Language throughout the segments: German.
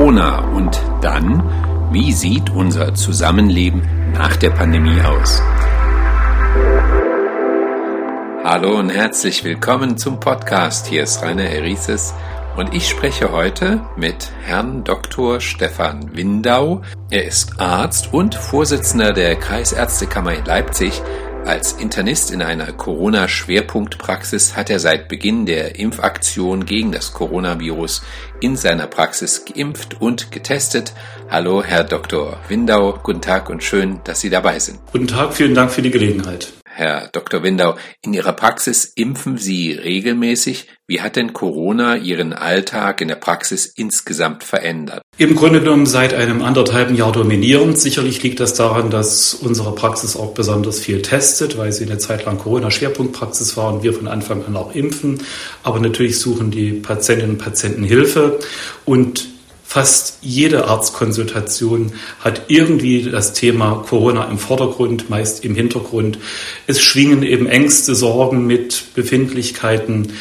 Corona und dann, wie sieht unser Zusammenleben nach der Pandemie aus? Hallo und herzlich willkommen zum Podcast. Hier ist Rainer Erises und ich spreche heute mit Herrn Dr. Stefan Windau. Er ist Arzt und Vorsitzender der Kreisärztekammer in Leipzig als Internist in einer Corona-Schwerpunktpraxis hat er seit Beginn der Impfaktion gegen das Coronavirus in seiner Praxis geimpft und getestet. Hallo, Herr Dr. Windau, guten Tag und schön, dass Sie dabei sind. Guten Tag, vielen Dank für die Gelegenheit. Herr Dr. Windau, in Ihrer Praxis impfen Sie regelmäßig. Wie hat denn Corona Ihren Alltag in der Praxis insgesamt verändert? Im Grunde genommen seit einem anderthalben Jahr dominierend. Sicherlich liegt das daran, dass unsere Praxis auch besonders viel testet, weil sie eine Zeit lang Corona-Schwerpunktpraxis war und wir von Anfang an auch impfen. Aber natürlich suchen die Patientinnen und Patienten Hilfe und Fast jede Arztkonsultation hat irgendwie das Thema Corona im Vordergrund, meist im Hintergrund. Es schwingen eben Ängste, Sorgen mit, Befindlichkeiten,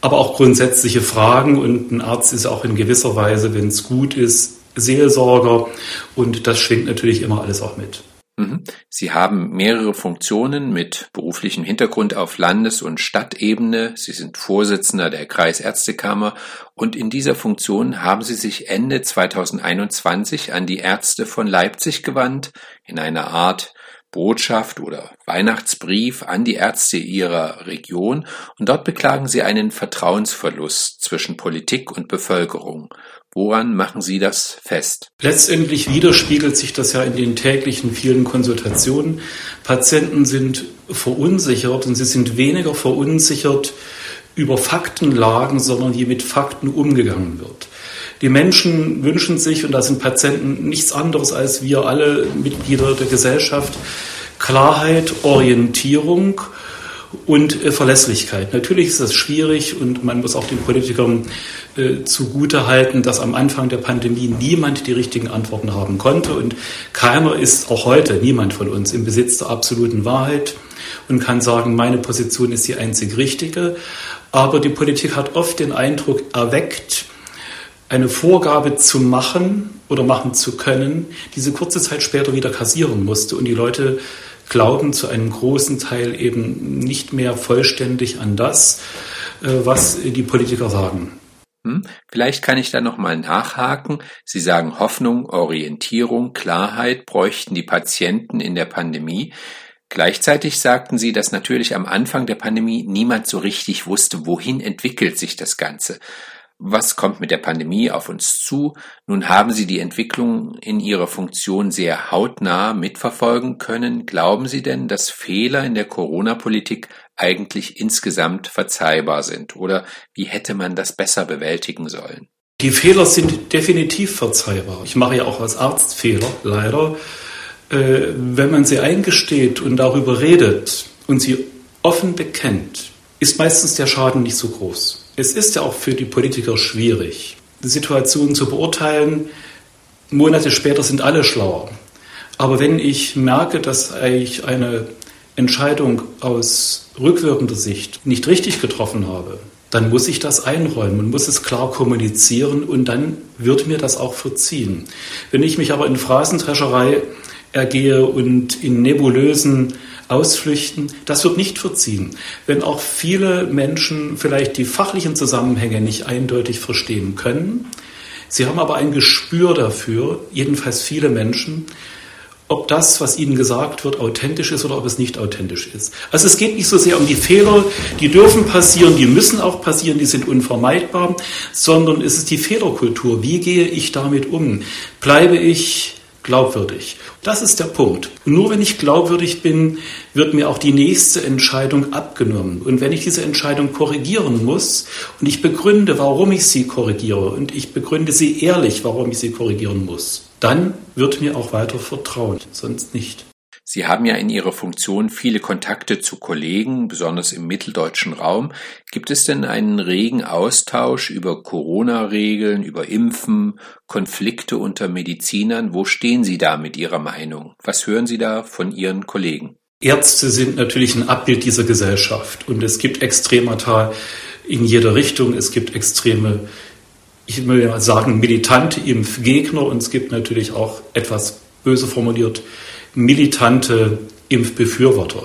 aber auch grundsätzliche Fragen. Und ein Arzt ist auch in gewisser Weise, wenn es gut ist, Seelsorger. Und das schwingt natürlich immer alles auch mit. Mhm. Sie haben mehrere Funktionen mit beruflichem Hintergrund auf Landes- und Stadtebene. Sie sind Vorsitzender der Kreisärztekammer und in dieser Funktion haben Sie sich Ende 2021 an die Ärzte von Leipzig gewandt, in einer Art Botschaft oder Weihnachtsbrief an die Ärzte ihrer Region und dort beklagen sie einen Vertrauensverlust zwischen Politik und Bevölkerung. Woran machen Sie das fest? Letztendlich widerspiegelt sich das ja in den täglichen vielen Konsultationen. Patienten sind verunsichert und sie sind weniger verunsichert über Faktenlagen, sondern wie mit Fakten umgegangen wird. Die Menschen wünschen sich, und da sind Patienten nichts anderes als wir alle Mitglieder der Gesellschaft, Klarheit, Orientierung und äh, Verlässlichkeit. Natürlich ist das schwierig und man muss auch den Politikern äh, zugute dass am Anfang der Pandemie niemand die richtigen Antworten haben konnte und keiner ist auch heute, niemand von uns, im Besitz der absoluten Wahrheit und kann sagen, meine Position ist die einzig richtige. Aber die Politik hat oft den Eindruck erweckt, eine Vorgabe zu machen oder machen zu können, diese kurze Zeit später wieder kassieren musste und die Leute glauben zu einem großen Teil eben nicht mehr vollständig an das, äh, was die Politiker sagen. Hm? Vielleicht kann ich da nochmal nachhaken. Sie sagen Hoffnung, Orientierung, Klarheit bräuchten die Patienten in der Pandemie. Gleichzeitig sagten Sie, dass natürlich am Anfang der Pandemie niemand so richtig wusste, wohin entwickelt sich das Ganze. Was kommt mit der Pandemie auf uns zu? Nun haben Sie die Entwicklung in Ihrer Funktion sehr hautnah mitverfolgen können. Glauben Sie denn, dass Fehler in der Corona-Politik eigentlich insgesamt verzeihbar sind? Oder wie hätte man das besser bewältigen sollen? Die Fehler sind definitiv verzeihbar. Ich mache ja auch als Arzt Fehler, leider. Äh, wenn man sie eingesteht und darüber redet und sie offen bekennt, ist meistens der Schaden nicht so groß. Es ist ja auch für die Politiker schwierig, die Situation zu beurteilen. Monate später sind alle schlauer. Aber wenn ich merke, dass ich eine Entscheidung aus rückwirkender Sicht nicht richtig getroffen habe, dann muss ich das einräumen und muss es klar kommunizieren und dann wird mir das auch verziehen. Wenn ich mich aber in Phrasendrescherei ergehe und in nebulösen Ausflüchten, das wird nicht verziehen. Wenn auch viele Menschen vielleicht die fachlichen Zusammenhänge nicht eindeutig verstehen können, sie haben aber ein Gespür dafür, jedenfalls viele Menschen, ob das, was ihnen gesagt wird, authentisch ist oder ob es nicht authentisch ist. Also es geht nicht so sehr um die Fehler, die dürfen passieren, die müssen auch passieren, die sind unvermeidbar, sondern es ist die Fehlerkultur. Wie gehe ich damit um? Bleibe ich glaubwürdig. Das ist der Punkt. nur wenn ich glaubwürdig bin, wird mir auch die nächste Entscheidung abgenommen. Und wenn ich diese Entscheidung korrigieren muss und ich begründe, warum ich sie korrigiere und ich begründe sie ehrlich, warum ich sie korrigieren muss, dann wird mir auch weiter vertraut, sonst nicht. Sie haben ja in Ihrer Funktion viele Kontakte zu Kollegen, besonders im mitteldeutschen Raum. Gibt es denn einen regen Austausch über Corona-Regeln, über Impfen, Konflikte unter Medizinern? Wo stehen Sie da mit Ihrer Meinung? Was hören Sie da von Ihren Kollegen? Ärzte sind natürlich ein Abbild dieser Gesellschaft und es gibt Extremata in jeder Richtung. Es gibt extreme ich will mal sagen, militante Impfgegner und es gibt natürlich auch etwas böse formuliert militante Impfbefürworter.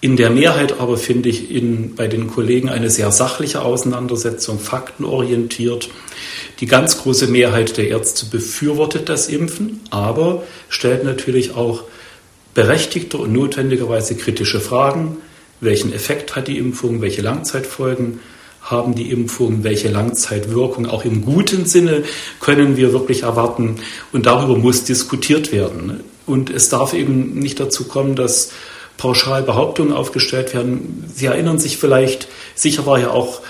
In der Mehrheit aber finde ich in, bei den Kollegen eine sehr sachliche Auseinandersetzung, faktenorientiert. Die ganz große Mehrheit der Ärzte befürwortet das Impfen, aber stellt natürlich auch berechtigte und notwendigerweise kritische Fragen. Welchen Effekt hat die Impfung? Welche Langzeitfolgen haben die Impfungen? Welche Langzeitwirkung auch im guten Sinne können wir wirklich erwarten? Und darüber muss diskutiert werden. Und es darf eben nicht dazu kommen, dass pauschal Behauptungen aufgestellt werden. Sie erinnern sich vielleicht, sicher war ja auch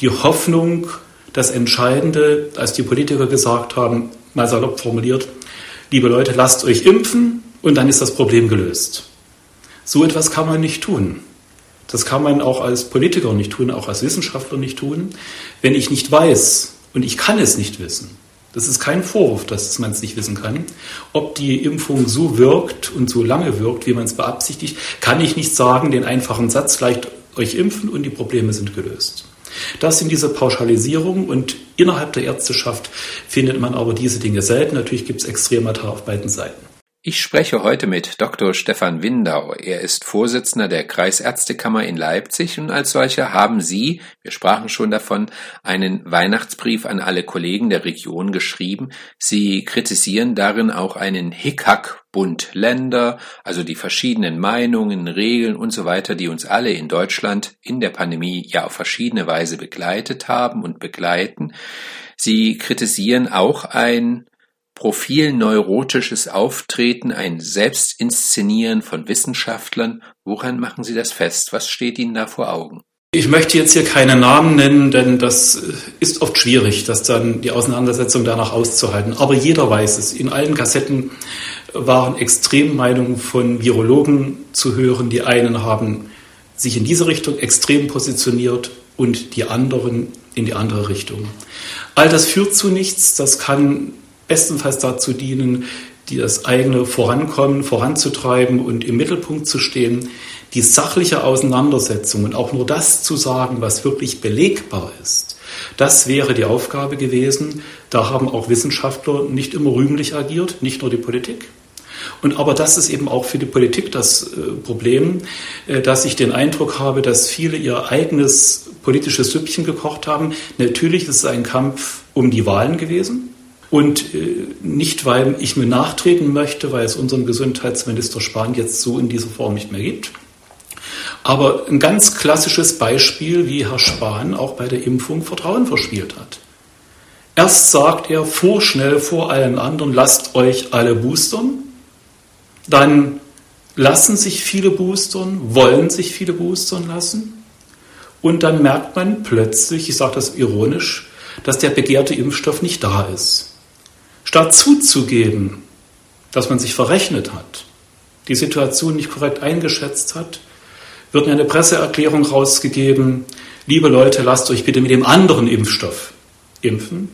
die Hoffnung, das Entscheidende, als die Politiker gesagt haben, mal salopp formuliert, liebe Leute, lasst euch impfen und dann ist das Problem gelöst. So etwas kann man nicht tun. Das kann man auch als Politiker nicht tun, auch als Wissenschaftler nicht tun, wenn ich nicht weiß und ich kann es nicht wissen das ist kein Vorwurf, dass man es nicht wissen kann. Ob die Impfung so wirkt und so lange wirkt, wie man es beabsichtigt, kann ich nicht sagen, den einfachen Satz, leicht euch impfen und die Probleme sind gelöst. Das sind diese Pauschalisierungen und innerhalb der Ärzteschaft findet man aber diese Dinge selten. Natürlich gibt es Extremata auf beiden Seiten. Ich spreche heute mit Dr. Stefan Windau. Er ist Vorsitzender der Kreisärztekammer in Leipzig und als solcher haben Sie, wir sprachen schon davon, einen Weihnachtsbrief an alle Kollegen der Region geschrieben. Sie kritisieren darin auch einen Hickhack-Bund Länder, also die verschiedenen Meinungen, Regeln und so weiter, die uns alle in Deutschland in der Pandemie ja auf verschiedene Weise begleitet haben und begleiten. Sie kritisieren auch ein profilneurotisches Auftreten, ein Selbstinszenieren von Wissenschaftlern. Woran machen Sie das fest? Was steht Ihnen da vor Augen? Ich möchte jetzt hier keine Namen nennen, denn das ist oft schwierig, das dann die Auseinandersetzung danach auszuhalten. Aber jeder weiß es. In allen Kassetten waren Extremmeinungen von Virologen zu hören. Die einen haben sich in diese Richtung extrem positioniert und die anderen in die andere Richtung. All das führt zu nichts. Das kann bestenfalls dazu dienen, die das eigene Vorankommen voranzutreiben und im Mittelpunkt zu stehen. Die sachliche Auseinandersetzung und auch nur das zu sagen, was wirklich belegbar ist, das wäre die Aufgabe gewesen. Da haben auch Wissenschaftler nicht immer rühmlich agiert, nicht nur die Politik. Und aber das ist eben auch für die Politik das äh, Problem, äh, dass ich den Eindruck habe, dass viele ihr eigenes politisches Süppchen gekocht haben. Natürlich ist es ein Kampf um die Wahlen gewesen. Und äh, nicht, weil ich mir nachtreten möchte, weil es unseren Gesundheitsminister Spahn jetzt so in dieser Form nicht mehr gibt. Aber ein ganz klassisches Beispiel, wie Herr Spahn auch bei der Impfung Vertrauen verspielt hat. Erst sagt er vorschnell vor allen anderen, lasst euch alle boostern. Dann lassen sich viele boostern, wollen sich viele boostern lassen. Und dann merkt man plötzlich, ich sage das ironisch, dass der begehrte Impfstoff nicht da ist. Statt zuzugeben, dass man sich verrechnet hat, die Situation nicht korrekt eingeschätzt hat, wird eine Presseerklärung rausgegeben, liebe Leute, lasst euch bitte mit dem anderen Impfstoff impfen.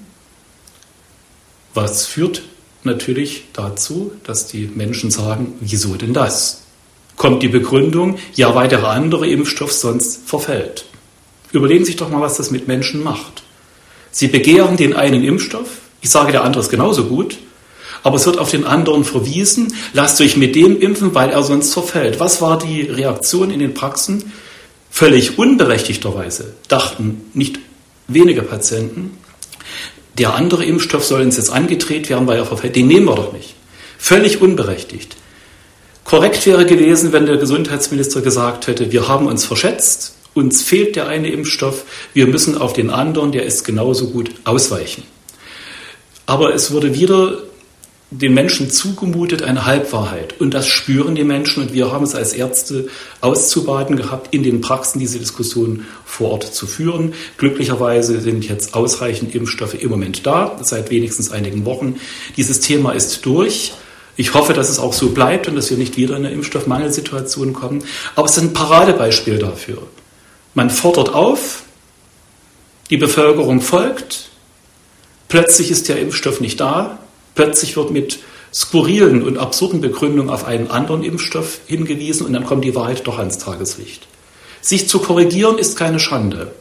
Was führt natürlich dazu, dass die Menschen sagen, wieso denn das? Kommt die Begründung, ja, weil der andere Impfstoff sonst verfällt. Überlegen Sie sich doch mal, was das mit Menschen macht. Sie begehren den einen Impfstoff, ich sage, der andere ist genauso gut, aber es wird auf den anderen verwiesen, lasst euch mit dem impfen, weil er sonst verfällt. Was war die Reaktion in den Praxen? Völlig unberechtigterweise dachten nicht wenige Patienten, der andere Impfstoff soll uns jetzt angedreht werden, weil er verfällt. Den nehmen wir doch nicht. Völlig unberechtigt. Korrekt wäre gewesen, wenn der Gesundheitsminister gesagt hätte, wir haben uns verschätzt, uns fehlt der eine Impfstoff, wir müssen auf den anderen, der ist genauso gut, ausweichen. Aber es wurde wieder den Menschen zugemutet eine Halbwahrheit. Und das spüren die Menschen. Und wir haben es als Ärzte auszubaden gehabt, in den Praxen diese Diskussion vor Ort zu führen. Glücklicherweise sind jetzt ausreichend Impfstoffe im Moment da, seit wenigstens einigen Wochen. Dieses Thema ist durch. Ich hoffe, dass es auch so bleibt und dass wir nicht wieder in eine Impfstoffmangelsituation kommen. Aber es ist ein Paradebeispiel dafür. Man fordert auf, die Bevölkerung folgt, Plötzlich ist der Impfstoff nicht da. Plötzlich wird mit skurrilen und absurden Begründungen auf einen anderen Impfstoff hingewiesen und dann kommt die Wahrheit doch ans Tageslicht. Sich zu korrigieren ist keine Schande,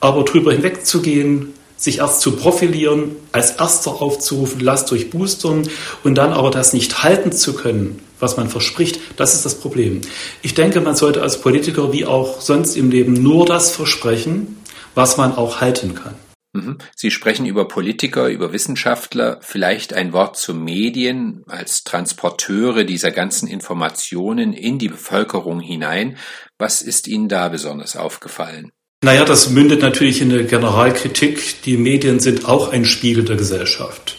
aber drüber hinwegzugehen, sich erst zu profilieren, als erster aufzurufen, lasst euch boostern und dann aber das nicht halten zu können, was man verspricht, das ist das Problem. Ich denke, man sollte als Politiker wie auch sonst im Leben nur das versprechen, was man auch halten kann. Mhm. Sie sprechen über Politiker, über Wissenschaftler, vielleicht ein Wort zu Medien als Transporteure dieser ganzen Informationen in die Bevölkerung hinein. Was ist Ihnen da besonders aufgefallen? Naja, das mündet natürlich in eine Generalkritik. Die Medien sind auch ein Spiegel der Gesellschaft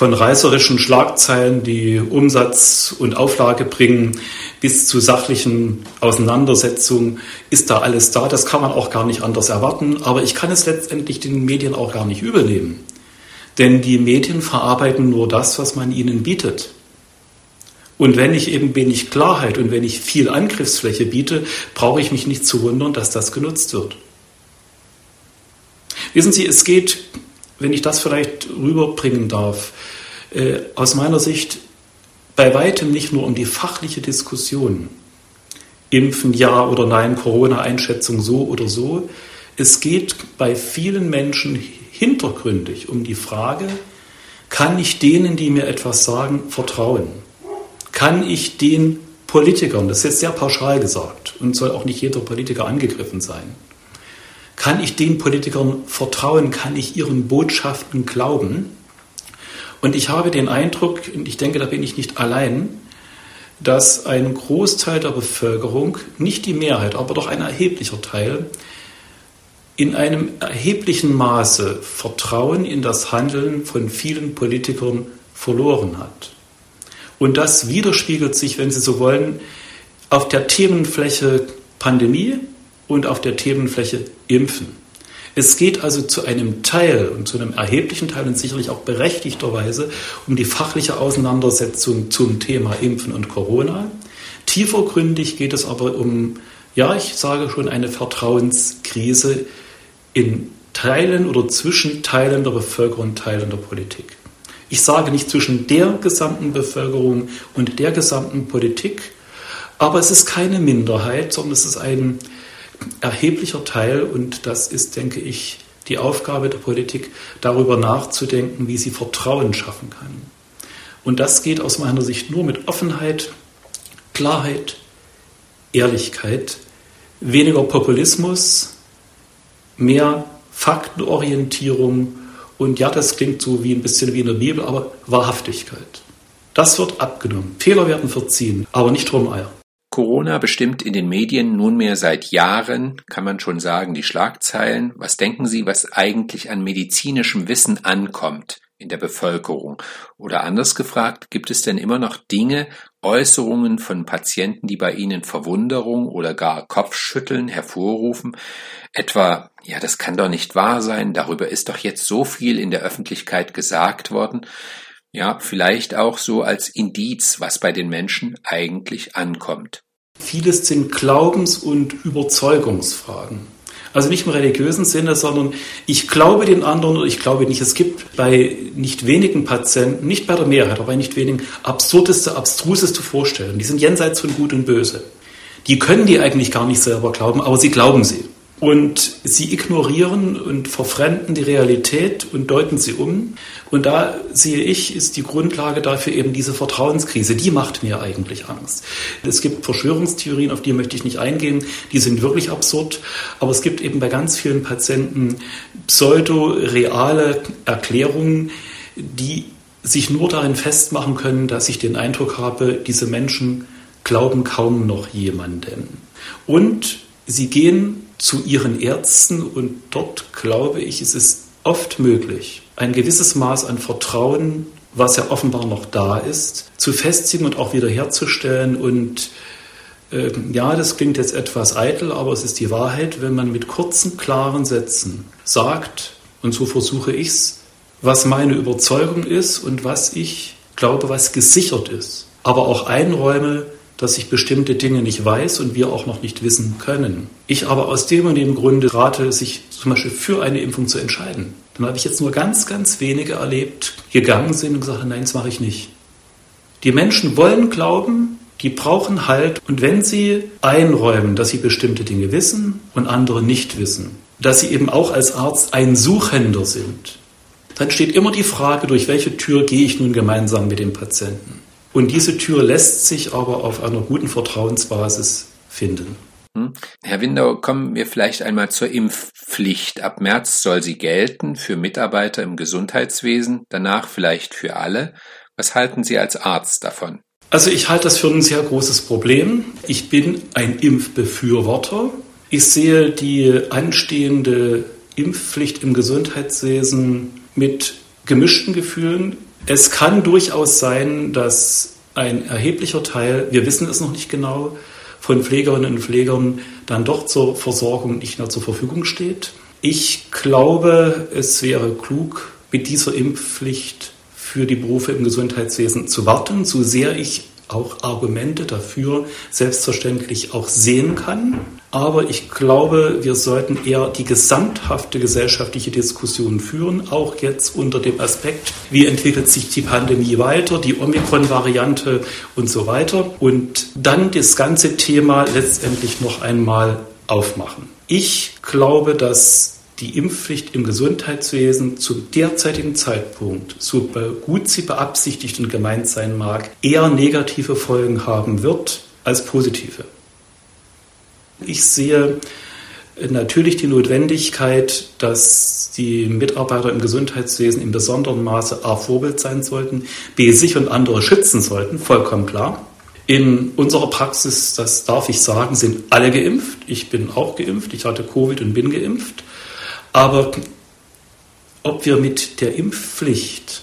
von reißerischen Schlagzeilen, die Umsatz und Auflage bringen, bis zu sachlichen Auseinandersetzungen, ist da alles da. Das kann man auch gar nicht anders erwarten. Aber ich kann es letztendlich den Medien auch gar nicht übernehmen. Denn die Medien verarbeiten nur das, was man ihnen bietet. Und wenn ich eben wenig Klarheit und wenn ich viel Angriffsfläche biete, brauche ich mich nicht zu wundern, dass das genutzt wird. Wissen Sie, es geht wenn ich das vielleicht rüberbringen darf, äh, aus meiner Sicht bei weitem nicht nur um die fachliche Diskussion, Impfen ja oder nein, Corona-Einschätzung so oder so. Es geht bei vielen Menschen hintergründig um die Frage, kann ich denen, die mir etwas sagen, vertrauen? Kann ich den Politikern, das ist jetzt sehr pauschal gesagt und soll auch nicht jeder Politiker angegriffen sein, kann ich den Politikern vertrauen? Kann ich ihren Botschaften glauben? Und ich habe den Eindruck, und ich denke, da bin ich nicht allein, dass ein Großteil der Bevölkerung, nicht die Mehrheit, aber doch ein erheblicher Teil, in einem erheblichen Maße Vertrauen in das Handeln von vielen Politikern verloren hat. Und das widerspiegelt sich, wenn Sie so wollen, auf der Themenfläche Pandemie, und auf der Themenfläche Impfen. Es geht also zu einem Teil und zu einem erheblichen Teil und sicherlich auch berechtigterweise um die fachliche Auseinandersetzung zum Thema Impfen und Corona. Tiefergründig geht es aber um, ja, ich sage schon, eine Vertrauenskrise in Teilen oder zwischen Teilen der Bevölkerung und Teilen der Politik. Ich sage nicht zwischen der gesamten Bevölkerung und der gesamten Politik, aber es ist keine Minderheit, sondern es ist ein erheblicher Teil und das ist, denke ich, die Aufgabe der Politik, darüber nachzudenken, wie sie Vertrauen schaffen kann. Und das geht aus meiner Sicht nur mit Offenheit, Klarheit, Ehrlichkeit, weniger Populismus, mehr Faktenorientierung und ja, das klingt so wie ein bisschen wie in der Bibel, aber Wahrhaftigkeit. Das wird abgenommen. Fehler werden verziehen, aber nicht Rumeier. Corona bestimmt in den Medien nunmehr seit Jahren, kann man schon sagen, die Schlagzeilen. Was denken Sie, was eigentlich an medizinischem Wissen ankommt in der Bevölkerung? Oder anders gefragt, gibt es denn immer noch Dinge, Äußerungen von Patienten, die bei Ihnen Verwunderung oder gar Kopfschütteln hervorrufen? Etwa, ja, das kann doch nicht wahr sein, darüber ist doch jetzt so viel in der Öffentlichkeit gesagt worden. Ja, vielleicht auch so als Indiz, was bei den Menschen eigentlich ankommt. Vieles sind Glaubens- und Überzeugungsfragen. Also nicht im religiösen Sinne, sondern ich glaube den anderen oder ich glaube nicht. Es gibt bei nicht wenigen Patienten, nicht bei der Mehrheit, aber bei nicht wenigen, absurdeste, abstruseste Vorstellungen. Die sind jenseits von Gut und Böse. Die können die eigentlich gar nicht selber glauben, aber sie glauben sie. Und sie ignorieren und verfremden die Realität und deuten sie um. Und da sehe ich, ist die Grundlage dafür eben diese Vertrauenskrise. Die macht mir eigentlich Angst. Es gibt Verschwörungstheorien, auf die möchte ich nicht eingehen. Die sind wirklich absurd. Aber es gibt eben bei ganz vielen Patienten pseudo-reale Erklärungen, die sich nur darin festmachen können, dass ich den Eindruck habe, diese Menschen glauben kaum noch jemanden. Und sie gehen zu ihren Ärzten und dort, glaube ich, ist es oft möglich, ein gewisses Maß an Vertrauen, was ja offenbar noch da ist, zu festigen und auch wiederherzustellen. Und äh, ja, das klingt jetzt etwas eitel, aber es ist die Wahrheit, wenn man mit kurzen, klaren Sätzen sagt, und so versuche ich es, was meine Überzeugung ist und was ich glaube, was gesichert ist, aber auch einräume, dass ich bestimmte Dinge nicht weiß und wir auch noch nicht wissen können. Ich aber aus dem und dem Grunde rate, sich zum Beispiel für eine Impfung zu entscheiden. Dann habe ich jetzt nur ganz, ganz wenige erlebt, gegangen sind und gesagt, nein, das mache ich nicht. Die Menschen wollen glauben, die brauchen Halt und wenn sie einräumen, dass sie bestimmte Dinge wissen und andere nicht wissen, dass sie eben auch als Arzt ein Suchender sind, dann steht immer die Frage, durch welche Tür gehe ich nun gemeinsam mit dem Patienten. Und diese Tür lässt sich aber auf einer guten Vertrauensbasis finden. Hm? Herr Windau, kommen wir vielleicht einmal zur Impfpflicht. Ab März soll sie gelten für Mitarbeiter im Gesundheitswesen, danach vielleicht für alle. Was halten Sie als Arzt davon? Also ich halte das für ein sehr großes Problem. Ich bin ein Impfbefürworter. Ich sehe die anstehende Impfpflicht im Gesundheitswesen mit gemischten Gefühlen. Es kann durchaus sein, dass ein erheblicher Teil, wir wissen es noch nicht genau, von Pflegerinnen und Pflegern dann doch zur Versorgung nicht mehr zur Verfügung steht. Ich glaube, es wäre klug, mit dieser Impfpflicht für die Berufe im Gesundheitswesen zu warten, so sehr ich auch Argumente dafür selbstverständlich auch sehen kann. Aber ich glaube, wir sollten eher die gesamthafte gesellschaftliche Diskussion führen, auch jetzt unter dem Aspekt, wie entwickelt sich die Pandemie weiter, die Omikron-Variante und so weiter. Und dann das ganze Thema letztendlich noch einmal aufmachen. Ich glaube, dass die Impfpflicht im Gesundheitswesen zum derzeitigen Zeitpunkt, so gut sie beabsichtigt und gemeint sein mag, eher negative Folgen haben wird als positive. Ich sehe natürlich die Notwendigkeit, dass die Mitarbeiter im Gesundheitswesen in besonderem Maße A Vorbild sein sollten, B sich und andere schützen sollten, vollkommen klar. In unserer Praxis, das darf ich sagen, sind alle geimpft. Ich bin auch geimpft. Ich hatte Covid und bin geimpft. Aber ob wir mit der Impfpflicht,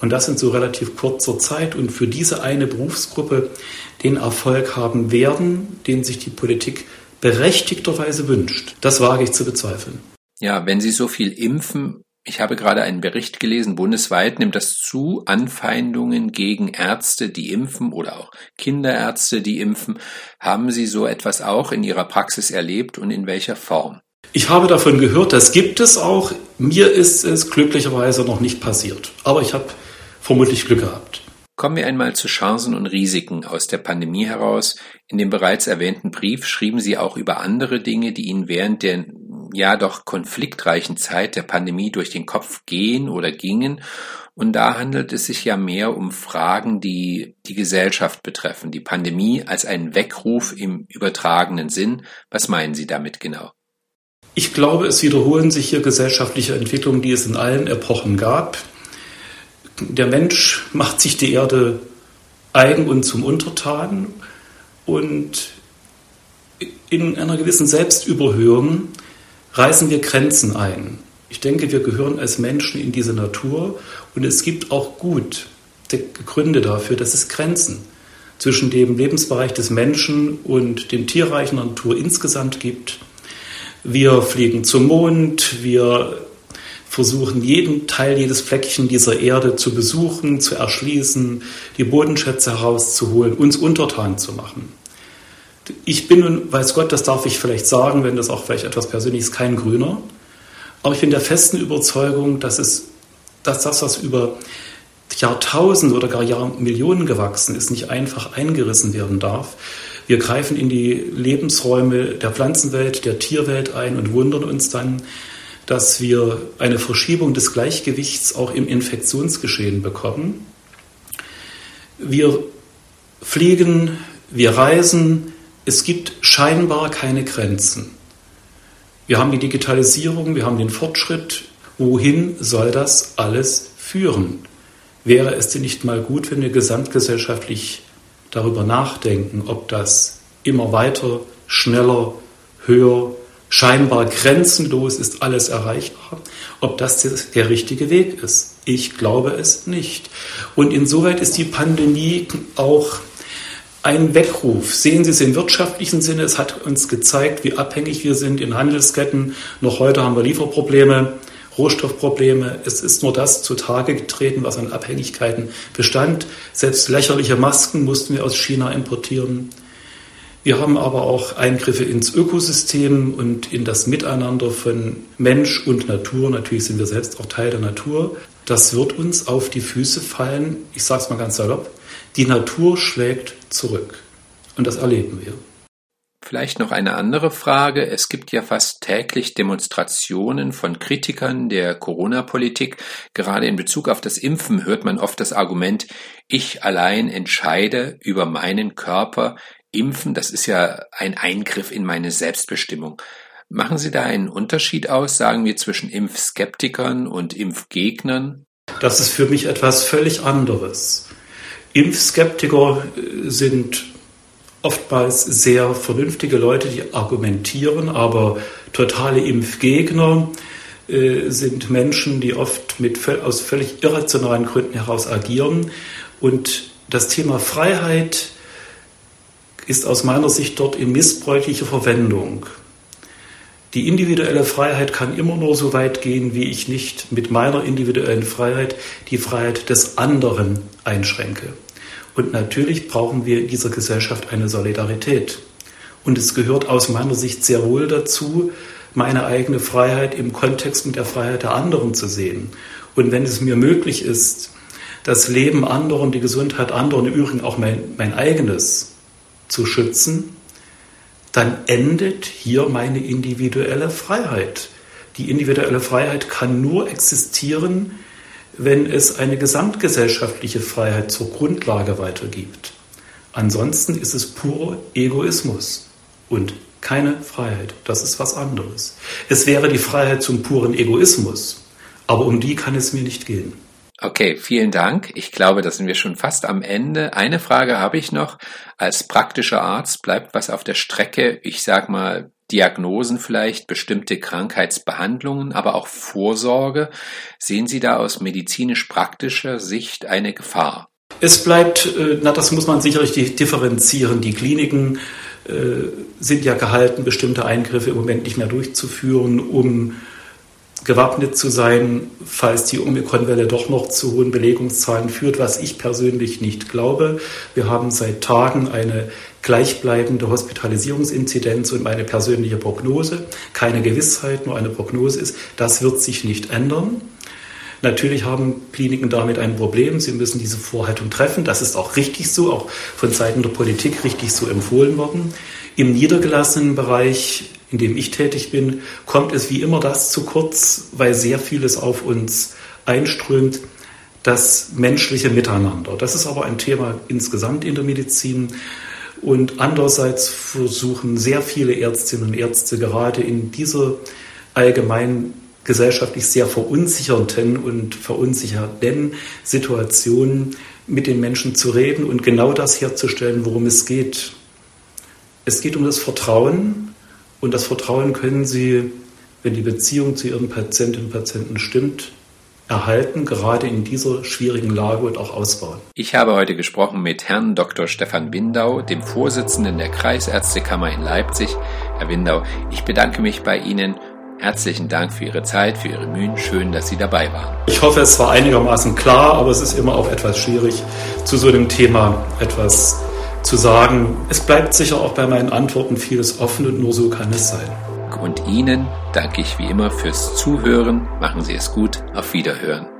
und das in so relativ kurzer Zeit und für diese eine Berufsgruppe den Erfolg haben werden, den sich die Politik berechtigterweise wünscht, das wage ich zu bezweifeln. Ja, wenn Sie so viel impfen, ich habe gerade einen Bericht gelesen, bundesweit nimmt das zu, Anfeindungen gegen Ärzte, die impfen oder auch Kinderärzte, die impfen. Haben Sie so etwas auch in Ihrer Praxis erlebt und in welcher Form? Ich habe davon gehört, das gibt es auch. Mir ist es glücklicherweise noch nicht passiert. Aber ich habe vermutlich Glück gehabt. Kommen wir einmal zu Chancen und Risiken aus der Pandemie heraus. In dem bereits erwähnten Brief schrieben Sie auch über andere Dinge, die Ihnen während der ja doch konfliktreichen Zeit der Pandemie durch den Kopf gehen oder gingen. Und da handelt es sich ja mehr um Fragen, die die Gesellschaft betreffen. Die Pandemie als einen Weckruf im übertragenen Sinn. Was meinen Sie damit genau? Ich glaube, es wiederholen sich hier gesellschaftliche Entwicklungen, die es in allen Epochen gab der Mensch macht sich die Erde eigen und zum Untertan und in einer gewissen Selbstüberhöhung reißen wir Grenzen ein. Ich denke, wir gehören als Menschen in diese Natur und es gibt auch gut Gründe dafür, dass es Grenzen zwischen dem Lebensbereich des Menschen und dem Tierreichen Natur insgesamt gibt. Wir fliegen zum Mond, wir versuchen, jeden Teil, jedes Fleckchen dieser Erde zu besuchen, zu erschließen, die Bodenschätze herauszuholen, uns untertan zu machen. Ich bin nun, weiß Gott, das darf ich vielleicht sagen, wenn das auch vielleicht etwas persönlich ist, kein Grüner. Aber ich bin der festen Überzeugung, dass, es, dass das, was über Jahrtausende oder gar Jahrmillionen gewachsen ist, nicht einfach eingerissen werden darf. Wir greifen in die Lebensräume der Pflanzenwelt, der Tierwelt ein und wundern uns dann, dass wir eine Verschiebung des Gleichgewichts auch im Infektionsgeschehen bekommen. Wir fliegen, wir reisen, es gibt scheinbar keine Grenzen. Wir haben die Digitalisierung, wir haben den Fortschritt. Wohin soll das alles führen? Wäre es denn nicht mal gut, wenn wir gesamtgesellschaftlich darüber nachdenken, ob das immer weiter, schneller, höher, scheinbar grenzenlos ist alles erreichbar, ob das der richtige Weg ist. Ich glaube es nicht. Und insoweit ist die Pandemie auch ein Weckruf. Sehen Sie es im wirtschaftlichen Sinne. Es hat uns gezeigt, wie abhängig wir sind in Handelsketten. Noch heute haben wir Lieferprobleme, Rohstoffprobleme. Es ist nur das zutage getreten, was an Abhängigkeiten bestand. Selbst lächerliche Masken mussten wir aus China importieren. Wir haben aber auch Eingriffe ins Ökosystem und in das Miteinander von Mensch und Natur. Natürlich sind wir selbst auch Teil der Natur. Das wird uns auf die Füße fallen. Ich sage es mal ganz salopp. Die Natur schlägt zurück. Und das erleben wir. Vielleicht noch eine andere Frage. Es gibt ja fast täglich Demonstrationen von Kritikern der Corona-Politik. Gerade in Bezug auf das Impfen hört man oft das Argument, ich allein entscheide über meinen Körper. Impfen, das ist ja ein Eingriff in meine Selbstbestimmung. Machen Sie da einen Unterschied aus, sagen wir, zwischen Impfskeptikern und Impfgegnern? Das ist für mich etwas völlig anderes. Impfskeptiker äh, sind oftmals sehr vernünftige Leute, die argumentieren, aber totale Impfgegner äh, sind Menschen, die oft mit, aus völlig irrationalen Gründen heraus agieren. Und das Thema Freiheit ist aus meiner Sicht dort in missbräuchlicher Verwendung. Die individuelle Freiheit kann immer nur so weit gehen, wie ich nicht mit meiner individuellen Freiheit die Freiheit des anderen einschränke. Und natürlich brauchen wir in dieser Gesellschaft eine Solidarität. Und es gehört aus meiner Sicht sehr wohl dazu, meine eigene Freiheit im Kontext mit der Freiheit der anderen zu sehen. Und wenn es mir möglich ist, das Leben anderer die Gesundheit anderer, im Übrigen auch mein, mein eigenes, zu schützen, dann endet hier meine individuelle Freiheit. Die individuelle Freiheit kann nur existieren, wenn es eine gesamtgesellschaftliche Freiheit zur Grundlage weitergibt. Ansonsten ist es purer Egoismus und keine Freiheit. Das ist was anderes. Es wäre die Freiheit zum puren Egoismus, aber um die kann es mir nicht gehen. Okay, vielen Dank. Ich glaube, da sind wir schon fast am Ende. Eine Frage habe ich noch. Als praktischer Arzt bleibt was auf der Strecke. Ich sag mal, Diagnosen vielleicht, bestimmte Krankheitsbehandlungen, aber auch Vorsorge. Sehen Sie da aus medizinisch-praktischer Sicht eine Gefahr? Es bleibt, äh, na, das muss man sicherlich differenzieren. Die Kliniken äh, sind ja gehalten, bestimmte Eingriffe im Moment nicht mehr durchzuführen, um gewappnet zu sein, falls die Omikron-Welle doch noch zu hohen Belegungszahlen führt, was ich persönlich nicht glaube. Wir haben seit Tagen eine gleichbleibende Hospitalisierungsinzidenz und meine persönliche Prognose, keine Gewissheit, nur eine Prognose ist, das wird sich nicht ändern. Natürlich haben Kliniken damit ein Problem. Sie müssen diese Vorhaltung treffen. Das ist auch richtig so, auch von Seiten der Politik richtig so empfohlen worden. Im niedergelassenen Bereich in dem ich tätig bin, kommt es wie immer das zu kurz, weil sehr vieles auf uns einströmt, das menschliche Miteinander. Das ist aber ein Thema insgesamt in der Medizin. Und andererseits versuchen sehr viele Ärztinnen und Ärzte gerade in dieser allgemein gesellschaftlich sehr verunsicherten und verunsicherten Situation mit den Menschen zu reden und genau das herzustellen, worum es geht. Es geht um das Vertrauen und das Vertrauen können Sie, wenn die Beziehung zu Ihren Patientinnen und Patienten stimmt, erhalten, gerade in dieser schwierigen Lage und auch ausbauen. Ich habe heute gesprochen mit Herrn Dr. Stefan Windau, dem Vorsitzenden der Kreisärztekammer in Leipzig. Herr Windau, ich bedanke mich bei Ihnen. Herzlichen Dank für Ihre Zeit, für Ihre Mühen. Schön, dass Sie dabei waren. Ich hoffe, es war einigermaßen klar, aber es ist immer auch etwas schwierig, zu so einem Thema etwas zu sagen, es bleibt sicher auch bei meinen Antworten vieles offen und nur so kann es sein. Und Ihnen danke ich wie immer fürs Zuhören. Machen Sie es gut. Auf Wiederhören.